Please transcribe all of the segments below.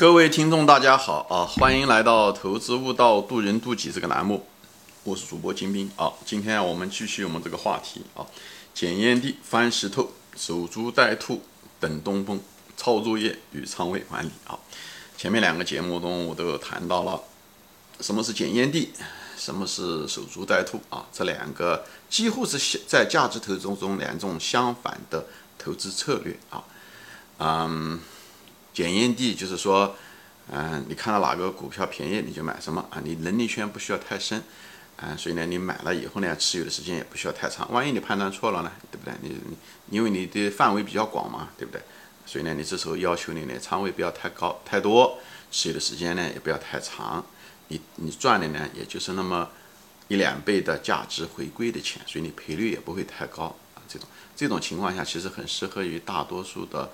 各位听众，大家好啊！欢迎来到《投资悟道，渡人渡己》这个栏目，我是主播金兵啊。今天我们继续我们这个话题啊，捡烟蒂、翻石头、守株待兔、等东风、抄作业与仓位管理啊。前面两个节目中我都有谈到了什么是捡烟蒂，什么是守株待兔啊，这两个几乎是在价值投资中两种相反的投资策略啊，嗯。检验地就是说，嗯，你看到哪个股票便宜你就买什么啊？你能力圈不需要太深，啊，所以呢，你买了以后呢，持有的时间也不需要太长。万一你判断错了呢，对不对？你因为你的范围比较广嘛，对不对？所以呢，你这时候要求你呢，仓位不要太高太多，持有的时间呢也不要太长。你你赚的呢也就是那么一两倍的价值回归的钱，所以你赔率也不会太高啊。这种这种情况下，其实很适合于大多数的。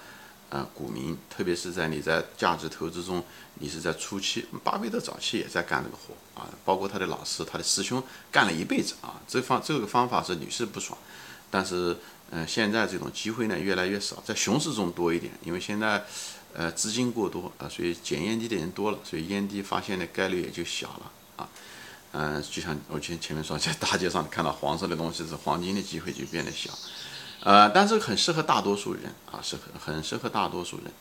呃，股民，特别是在你在价值投资中，你是在初期，巴菲特早期也在干这个活啊，包括他的老师、他的师兄干了一辈子啊。这方这个方法是屡试不爽，但是，嗯，现在这种机会呢越来越少，在熊市中多一点，因为现在，呃，资金过多啊，所以捡烟蒂的人多了，所以烟蒂发现的概率也就小了啊。嗯，就像我前前面说，在大街上看到黄色的东西是黄金的机会就变得小。呃，但是很适合大多数人啊，适合很适合大多数人，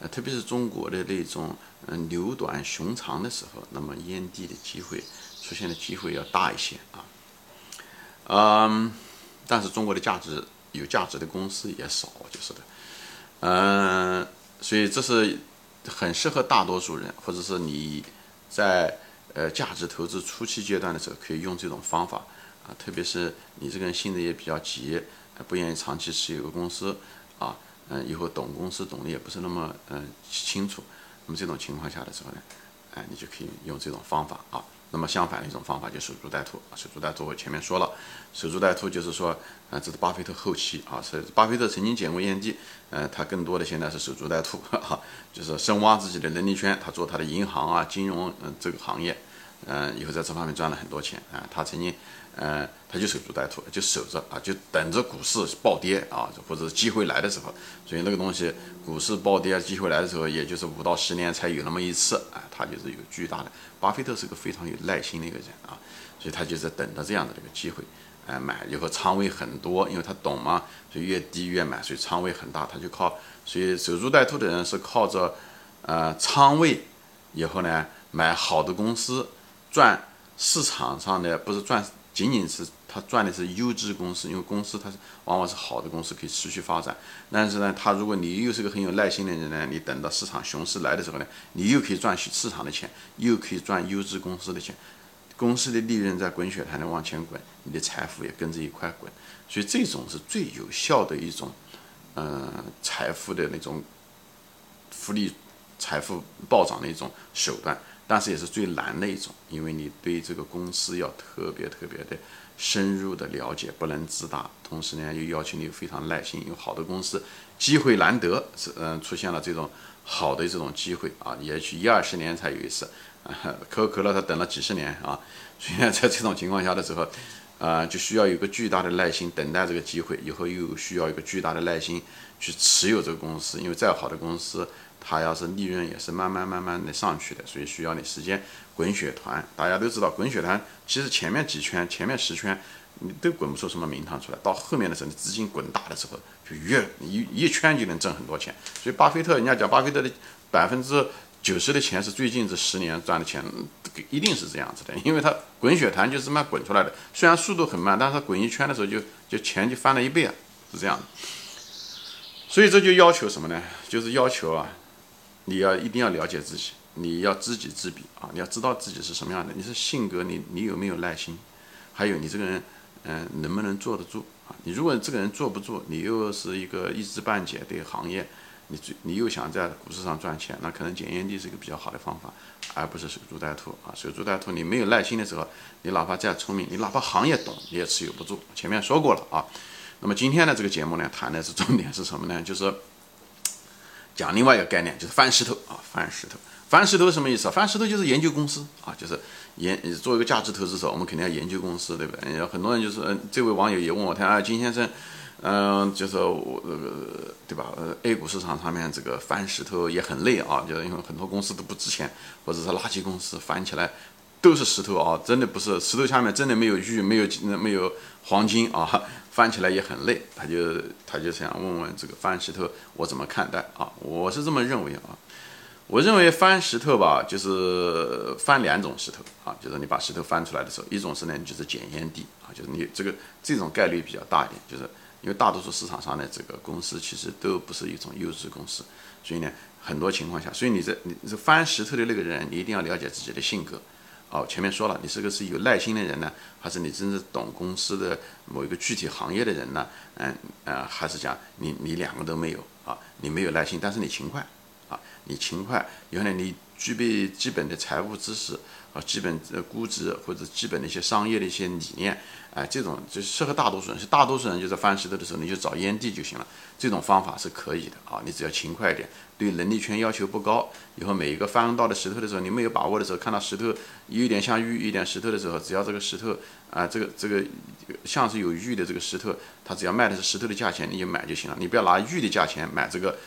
呃，特别是中国的那种嗯牛短熊长的时候，那么烟蒂的机会出现的机会要大一些啊，嗯，但是中国的价值有价值的公司也少，就是的，嗯，所以这是很适合大多数人，或者是你在呃价值投资初期阶段的时候可以用这种方法啊，特别是你这个人性子也比较急。不愿意长期持有个公司，啊，嗯，以后懂公司懂得也不是那么嗯清楚，那么这种情况下的时候呢，哎，你就可以用这种方法啊。那么相反的一种方法就守株待兔，守株待兔我前面说了，守株待兔就是说，啊，这是巴菲特后期啊，是巴菲特曾经捡过烟蒂，呃，他更多的现在是守株待兔，哈，就是深挖自己的能力圈，他做他的银行啊、金融嗯这个行业，嗯，以后在这方面赚了很多钱啊，他曾经。嗯，他就守株待兔，就守着啊，就等着股市暴跌啊，或者机会来的时候。所以那个东西，股市暴跌、机会来的时候，也就是五到十年才有那么一次啊。他就是有巨大的。巴菲特是个非常有耐心的一个人啊，所以他就是等着这样的这个机会，哎，买以后仓位很多，因为他懂嘛，所以越低越买，所以仓位很大。他就靠，所以守株待兔的人是靠着呃仓位，以后呢买好的公司，赚市场上的不是赚。仅仅是他赚的是优质公司，因为公司它是往往是好的公司，可以持续发展。但是呢，他如果你又是个很有耐心的人呢，你等到市场熊市来的时候呢，你又可以赚市场的钱，又可以赚优质公司的钱，公司的利润在滚雪球的往前滚，你的财富也跟着一块滚。所以这种是最有效的一种，嗯，财富的那种复利、财富暴涨的一种手段。但是也是最难的一种，因为你对这个公司要特别特别的深入的了解，不能自大。同时呢，又要求你非常耐心，有好的公司机会难得，是嗯出现了这种好的这种机会啊，也许一二十年才有一次，可口可乐它等了几十年啊，所以，在这种情况下的时候，啊，就需要有个巨大的耐心等待这个机会，以后又需要一个巨大的耐心去持有这个公司，因为再好的公司。它要是利润也是慢慢慢慢的上去的，所以需要你时间滚雪团。大家都知道，滚雪团其实前面几圈、前面十圈你都滚不出什么名堂出来，到后面的时候，你资金滚大的时候，就越一一圈就能挣很多钱。所以巴菲特，人家讲巴菲特的百分之九十的钱是最近这十年赚的钱，一定是这样子的，因为他滚雪团就是这么滚出来的。虽然速度很慢，但是他滚一圈的时候就就钱就翻了一倍啊，是这样的。所以这就要求什么呢？就是要求啊。你要一定要了解自己，你要知己知彼啊！你要知道自己是什么样的，你是性格，你你有没有耐心？还有你这个人，嗯，能不能坐得住啊？你如果这个人坐不住，你又是一个一知半解的行业，你最你又想在股市上赚钱，那可能检验地是一个比较好的方法，而不是守株待兔啊！守株待兔，你没有耐心的时候，你哪怕再聪明，你哪怕行业懂，你也持有不住。前面说过了啊。那么今天的这个节目呢，谈的是重点是什么呢？就是。讲另外一个概念，就是翻石头啊，翻石头，翻石头什么意思啊？翻石头就是研究公司啊，就是研做一个价值投资者，我们肯定要研究公司，对不对？有很多人就是，嗯，这位网友也问我，他啊，金先生，嗯，就是我这个对吧？呃，A 股市场上面这个翻石头也很累啊，就是因为很多公司都不值钱，或者是垃圾公司翻起来都是石头啊，真的不是石头下面真的没有玉，没有金没有黄金啊，翻起来也很累。他就他就想问问这个翻石头我怎么看待啊？我是这么认为啊。我认为翻石头吧，就是翻两种石头啊，就是你把石头翻出来的时候，一种是呢，就是检验地啊，就是你这个这种概率比较大一点，就是因为大多数市场上的这个公司其实都不是一种优质公司，所以呢，很多情况下，所以你这你这翻石头的那个人，你一定要了解自己的性格。哦，前面说了，你是个是有耐心的人呢，还是你真正懂公司的某一个具体行业的人呢？嗯呃，还是讲你你两个都没有啊？你没有耐心，但是你勤快。啊，你勤快，原来，你具备基本的财务知识基本的估值或者基本的一些商业的一些理念，哎，这种就适合大多数人。是大多数人就在翻石头的时候，你就找烟蒂就行了。这种方法是可以的啊，你只要勤快一点，对能力圈要求不高。以后每一个翻到的石头的时候，你没有把握的时候，看到石头有一点像玉，一点石头的时候，只要这个石头啊，这个这个像是有玉的这个石头，它只要卖的是石头的价钱，你就买就行了。你不要拿玉的价钱买这个。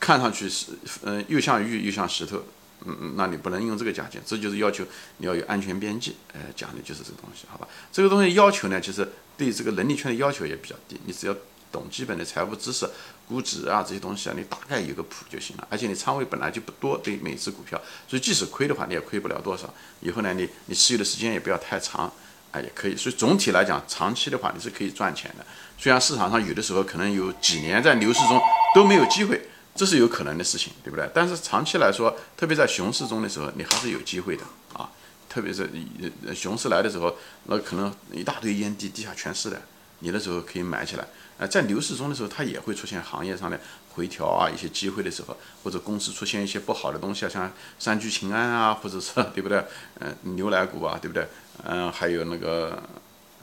看上去是，嗯，又像玉又像石头，嗯嗯，那你不能用这个价钱，这就是要求你要有安全边际，哎，讲的就是这个东西，好吧？这个东西要求呢，其实对这个能力圈的要求也比较低，你只要懂基本的财务知识、估值啊这些东西啊，你大概有个谱就行了。而且你仓位本来就不多，对每只股票，所以即使亏的话，你也亏不了多少。以后呢，你你持有的时间也不要太长，啊，也可以。所以总体来讲，长期的话你是可以赚钱的。虽然市场上有的时候可能有几年在牛市中都没有机会。这是有可能的事情，对不对？但是长期来说，特别在熊市中的时候，你还是有机会的啊！特别是熊市来的时候，那可能一大堆烟蒂，地下全是的，你那时候可以买起来。呃，在牛市中的时候，它也会出现行业上的回调啊，一些机会的时候，或者公司出现一些不好的东西啊，像三聚氰胺啊，或者是对不对？嗯，牛奶股啊，对不对？嗯，还有那个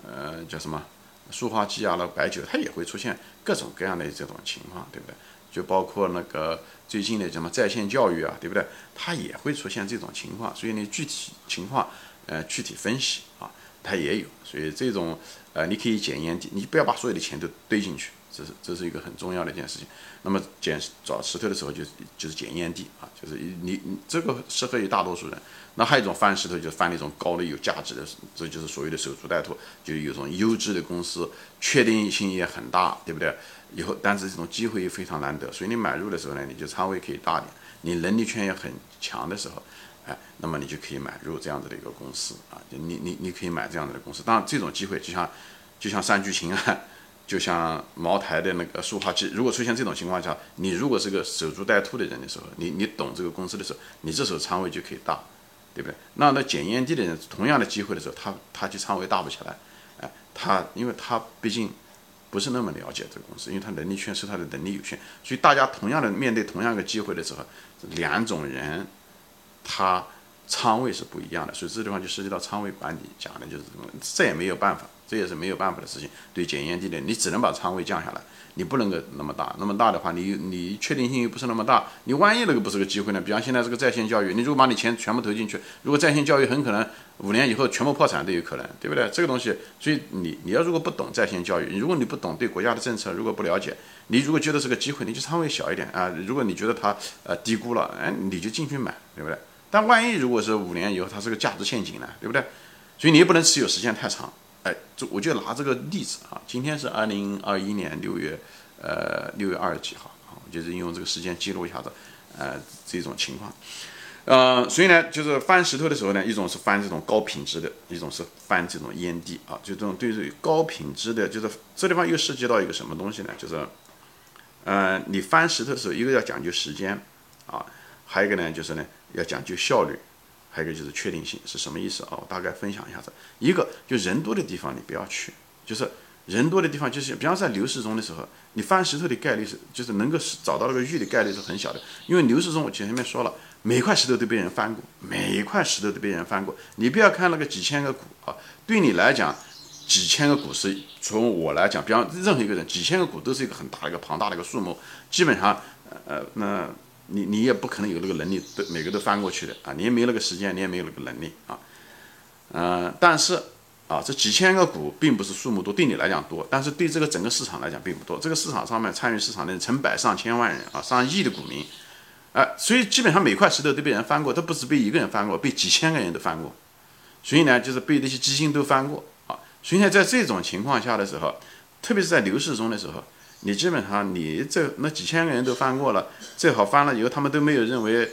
呃叫什么塑化剂啊，那白酒，它也会出现各种各样的这种情况，对不对？就包括那个最近的什么在线教育啊，对不对？它也会出现这种情况，所以呢具体情况，呃，具体分析啊，它也有。所以这种，呃，你可以检验你不要把所有的钱都堆进去，这是这是一个很重要的一件事情。那么捡找石头的时候，就是就是检验地啊，就是你你这个适合于大多数人。那还有一种翻石头，就是翻那种高的有价值的，这就是所谓的守株待兔，就是有种优质的公司，确定性也很大，对不对？以后，但是这种机会也非常难得，所以你买入的时候呢，你就仓位可以大点，你能力圈也很强的时候，哎，那么你就可以买入这样子的一个公司啊，你你你可以买这样子的公司。当然，这种机会就像就像三聚氰胺，就像茅台的那个塑化剂，如果出现这种情况下，你如果是个守株待兔的人的时候，你你懂这个公司的时候，你这时候仓位就可以大，对不对？那那检验地的人，同样的机会的时候，他他就仓位大不起来，哎，他因为他毕竟。不是那么了解这个公司，因为他能力圈是他的能力有限，所以大家同样的面对同样一个机会的时候，两种人他仓位是不一样的，所以这地方就涉及到仓位管理，讲的就是这么，这也没有办法。这也是没有办法的事情。对检验地的，你只能把仓位降下来，你不能够那么大。那么大的话，你你确定性又不是那么大。你万一那个不是个机会呢？比方现在这个在线教育，你如果把你钱全部投进去，如果在线教育很可能五年以后全部破产都有可能，对不对？这个东西，所以你你要如果不懂在线教育，如果你不懂对国家的政策，如果不了解，你如果觉得是个机会，你就仓位小一点啊。如果你觉得它呃低估了，哎，你就进去买，对不对？但万一如果是五年以后它是个价值陷阱呢，对不对？所以你也不能持有时间太长。哎，就我就拿这个例子啊，今天是二零二一年六月，呃，六月二十几号啊，就是用这个时间记录一下子，呃，这种情况，呃，所以呢，就是翻石头的时候呢，一种是翻这种高品质的，一种是翻这种烟蒂啊，就这种对于高品质的，就是这地方又涉及到一个什么东西呢？就是，呃，你翻石头的时候，一个要讲究时间啊，还有一个呢，就是呢，要讲究效率。还有一个就是确定性是什么意思啊？我大概分享一下子。一个就人多的地方你不要去，就是人多的地方，就是比方在牛市中的时候，你翻石头的概率是，就是能够找到那个玉的概率是很小的。因为牛市中我前面说了，每块石头都被人翻过，每一块石头都被人翻过。你不要看那个几千个股啊，对你来讲，几千个股是从我来讲，比方任何一个人，几千个股都是一个很大的一个庞大的一个数目，基本上，呃，那。你你也不可能有那个能力，都每个都翻过去的啊！你也没那个时间，你也没有那个能力啊。嗯，但是啊，这几千个股并不是数目多，对你来讲多，但是对这个整个市场来讲并不多。这个市场上面参与市场的人成百上千万人啊，上亿的股民，哎，所以基本上每块石头都被人翻过，都不是被一个人翻过，被几千个人都翻过。所以呢，就是被那些基金都翻过啊。所以呢，在这种情况下的时候，特别是在牛市中的时候，你基本上你这那几千个人都翻过了，最好翻了以后他们都没有认为，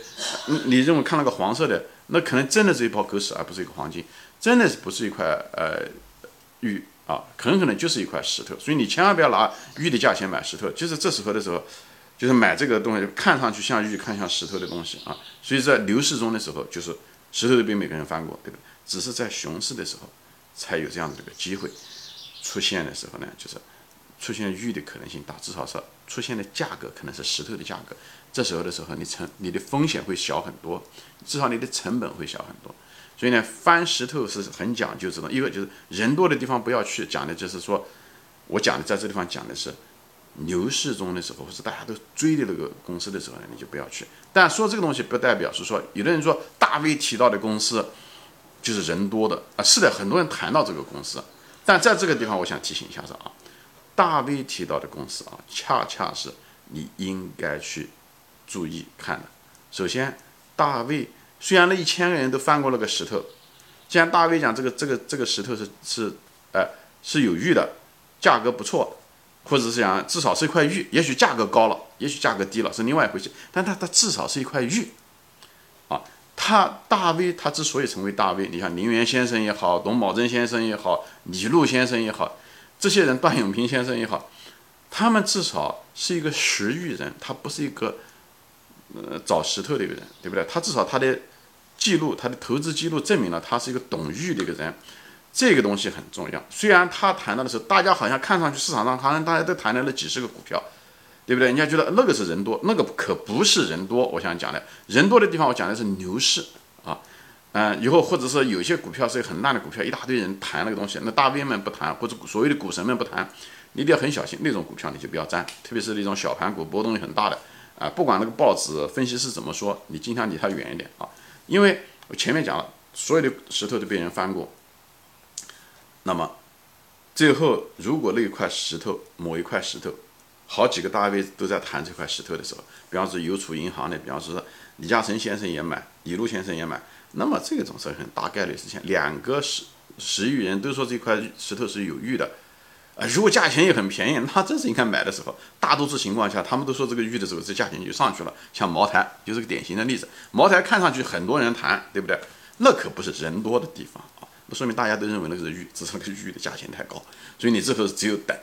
你认为看了个黄色的，那可能真的是一包狗屎，而不是一个黄金。真的是不是一块呃玉啊，很可能就是一块石头，所以你千万不要拿玉的价钱买石头。就是这时候的时候，就是买这个东西，看上去像玉，看像石头的东西啊。所以在牛市中的时候，就是石头都被每个人翻过，对不对？只是在熊市的时候，才有这样的这个机会出现的时候呢，就是出现玉的可能性大，至少是出现的价格可能是石头的价格。这时候的时候，你成你的风险会小很多，至少你的成本会小很多。所以呢，翻石头是很讲究这种，一个就是人多的地方不要去，讲的就是说，我讲的在这地方讲的是牛市中的时候，或是大家都追的那个公司的时候呢，你就不要去。但说这个东西不代表是说，有的人说大 V 提到的公司就是人多的啊，是的，很多人谈到这个公司，但在这个地方，我想提醒一下子啊，大 V 提到的公司啊，恰恰是你应该去注意看的。首先，大 V。虽然那一千个人都翻过那个石头，既然大卫讲这个这个这个石头是是，呃是有玉的，价格不错，或者是讲至少是一块玉，也许价格高了，也许价格低了是另外一回事，但它它至少是一块玉，啊，他大卫他之所以成为大卫，你像林园先生也好，董宝珍先生也好，李路先生也好，这些人段永平先生也好，他们至少是一个识玉人，他不是一个。呃，找石头的一个人，对不对？他至少他的记录，他的投资记录证明了他是一个懂玉的一个人，这个东西很重要。虽然他谈到的时候，大家好像看上去市场上好像大家都谈了那几十个股票，对不对？人家觉得那个是人多，那个可不是人多。我想讲的，人多的地方，我讲的是牛市嗯，以后或者说有些股票是很烂的股票，一大堆人谈那个东西，那大 V 们不谈，或者所谓的股神们不谈，你一定要很小心，那种股票你就不要沾，特别是那种小盘股，波动率很大的。啊，不管那个报纸分析师怎么说，你尽量离他远一点啊，因为我前面讲了，所有的石头都被人翻过。那么最后，如果那一块石头，某一块石头，好几个大 V 都在谈这块石头的时候，比方说邮储银行的，比方说李嘉诚先生也买，李路先生也买，那么这种是很大概率事情，两个石石玉人都说这块石头是有玉的。啊，如果价钱也很便宜，那这是应该买的时候。大多数情况下，他们都说这个玉的时候，这价钱就上去了。像茅台就是个典型的例子。茅台看上去很多人谈，对不对？那可不是人多的地方啊，那说明大家都认为那个是玉，只是那个玉的价钱太高。所以你这时候只有等。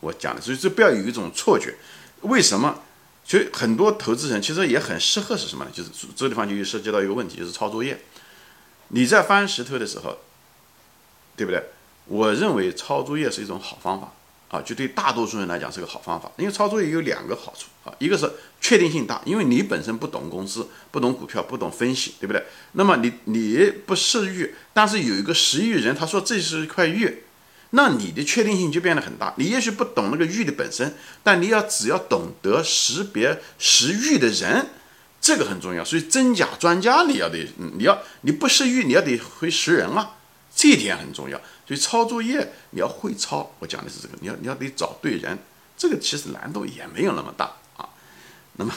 我讲的，所以这不要有一种错觉。为什么？其实很多投资人其实也很适合是什么呢？就是这个地方就涉及到一个问题，就是抄作业。你在翻石头的时候，对不对？我认为抄作业是一种好方法啊，就对大多数人来讲是个好方法。因为抄作业有两个好处啊，一个是确定性大，因为你本身不懂公司、不懂股票、不懂分析，对不对？那么你你不识玉，但是有一个识玉人，他说这是一块玉，那你的确定性就变得很大。你也许不懂那个玉的本身，但你要只要懂得识别识玉的人，这个很重要。所以真假专家你要得，你要你不识玉，你要得会识人啊。这一点很重要，所以抄作业你要会抄，我讲的是这个，你要你要得找对人，这个其实难度也没有那么大啊。那么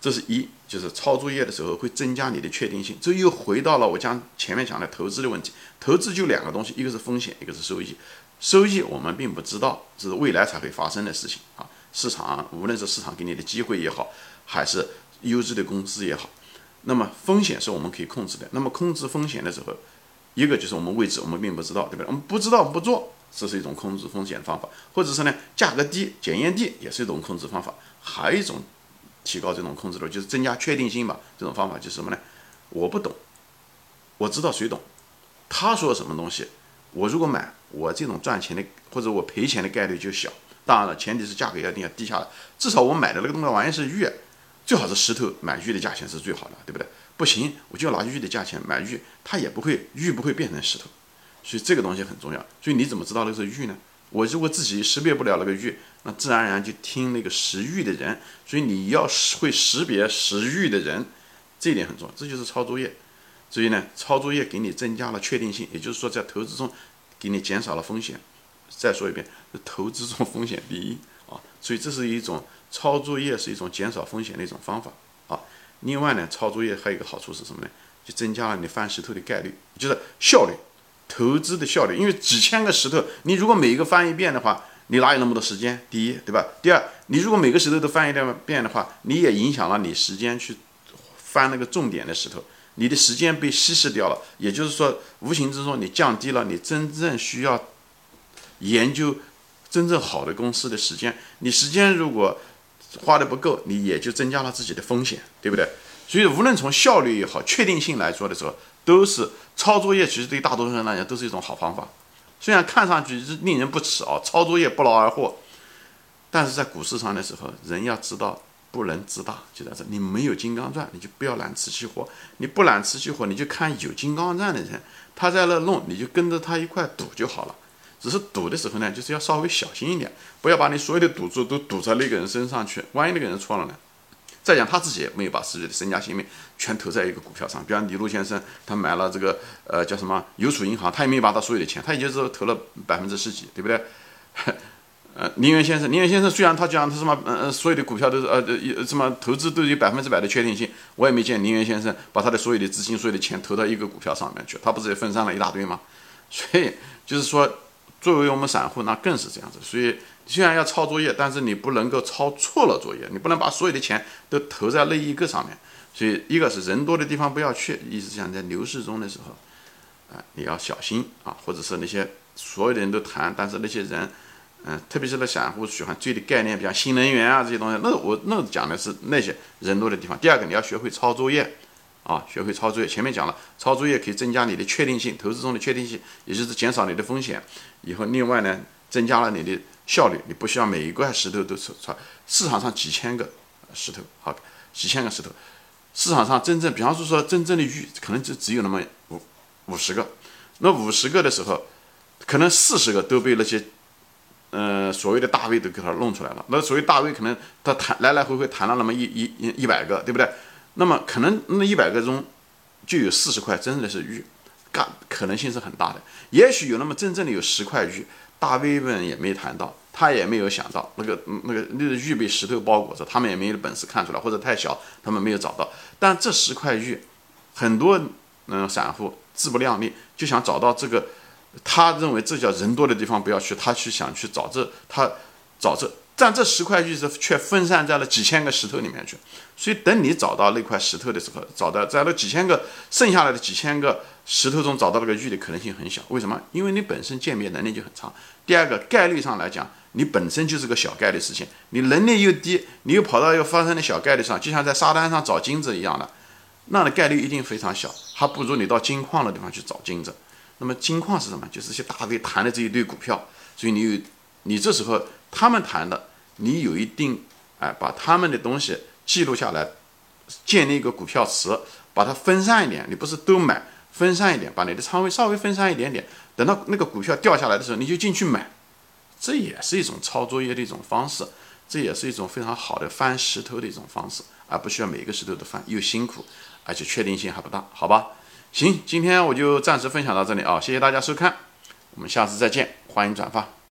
这是一，就是抄作业的时候会增加你的确定性。这又回到了我讲前面讲的投资的问题，投资就两个东西，一个是风险，一个是收益。收益我们并不知道，这是未来才会发生的事情啊。市场无论是市场给你的机会也好，还是优质的公司也好，那么风险是我们可以控制的。那么控制风险的时候。一个就是我们位置，我们并不知道，对不对？我们不知道不做，这是一种控制风险的方法，或者是呢，价格低、检验低，也是一种控制方法。还有一种提高这种控制度，就是增加确定性吧。这种方法就是什么呢？我不懂，我知道谁懂，他说什么东西，我如果买，我这种赚钱的或者我赔钱的概率就小。当然了，前提是价格一定要低下来，至少我买的那个东西玩意是玉，最好是石头，买玉的价钱是最好的，对不对？不行，我就要拿玉的价钱买玉，它也不会玉不会变成石头，所以这个东西很重要。所以你怎么知道那是玉呢？我如果自己识别不了那个玉，那自然而然就听那个识玉的人。所以你要会识别识玉的人，这一点很重要。这就是抄作业。所以呢，抄作业给你增加了确定性，也就是说在投资中给你减少了风险。再说一遍，投资中风险第一啊，所以这是一种抄作业，是一种减少风险的一种方法啊。另外呢，抄作业还有一个好处是什么呢？就增加了你翻石头的概率，就是效率，投资的效率。因为几千个石头，你如果每一个翻一遍的话，你哪有那么多时间？第一，对吧？第二，你如果每个石头都翻一遍遍的话，你也影响了你时间去翻那个重点的石头，你的时间被稀释掉了。也就是说，无形之中你降低了你真正需要研究真正好的公司的时间。你时间如果花的不够，你也就增加了自己的风险，对不对？所以，无论从效率也好、确定性来说的时候，都是抄作业。其实对大多数人来讲，都是一种好方法。虽然看上去是令人不齿啊，抄作业不劳而获，但是在股市上的时候，人要知道不能自大，就在这。你没有金刚钻，你就不要揽瓷器活；你不揽瓷器活，你就看有金刚钻的人，他在那弄，你就跟着他一块赌就好了。只是赌的时候呢，就是要稍微小心一点，不要把你所有的赌注都赌在那个人身上去。万一那个人错了呢？再讲他自己也没有把自己的身家性命全投在一个股票上，比方李路先生，他买了这个呃叫什么邮储银行，他也没有把他所有的钱，他也就是投了百分之十几，对不对？呃，林园先生，林园先生虽然他讲他什么呃所有的股票都是呃呃什么投资都有百分之百的确定性，我也没见林园先生把他的所有的资金、所有的钱投到一个股票上面去，他不是也分散了一大堆吗？所以就是说，作为我们散户，那更是这样子，所以。虽然要抄作业，但是你不能够抄错了作业，你不能把所有的钱都投在那一个上面。所以，一个是人多的地方不要去，意思想在牛市中的时候，啊，你要小心啊，或者是那些所有的人都谈，但是那些人，嗯，特别是那散户喜欢追的概念，比如新能源啊这些东西，那我那讲的是那些人多的地方。第二个，你要学会抄作业，啊，学会抄作业。前面讲了，抄作业可以增加你的确定性，投资中的确定性，也就是减少你的风险。以后，另外呢，增加了你的。效率，你不需要每一块石头都是抄。市场上几千个石头，好，几千个石头，市场上真正，比方说说真正的玉，可能就只有那么五五十个。那五十个的时候，可能四十个都被那些，呃，所谓的大 V 都给他弄出来了。那所谓大 V 可能他谈来来回回谈了那么一一一百个，对不对？那么可能那一百个中就有四十块真的是玉，干可能性是很大的。也许有那么真正的有十块玉。大 V 们也没谈到，他也没有想到那个那个那个玉被石头包裹着，他们也没有本事看出来，或者太小，他们没有找到。但这十块玉，很多嗯散户自不量力，就想找到这个，他认为这叫人多的地方不要去，他去想去找这，他找这。但这十块玉是却分散在了几千个石头里面去，所以等你找到那块石头的时候，找到在那几千个剩下来的几千个石头中找到那个玉的可能性很小。为什么？因为你本身鉴别能力就很差。第二个概率上来讲，你本身就是个小概率事情，你能力又低，你又跑到要发生的小概率上，就像在沙滩上找金子一样的，那的概率一定非常小，还不如你到金矿的地方去找金子。那么金矿是什么？就是些大 V 谈的这一堆股票，所以你有你这时候。他们谈的，你有一定，哎，把他们的东西记录下来，建立一个股票池，把它分散一点。你不是都买，分散一点，把你的仓位稍微分散一点点。等到那个股票掉下来的时候，你就进去买。这也是一种抄作业的一种方式，这也是一种非常好的翻石头的一种方式，而不需要每一个石头都翻，又辛苦，而且确定性还不大，好吧？行，今天我就暂时分享到这里啊，谢谢大家收看，我们下次再见，欢迎转发。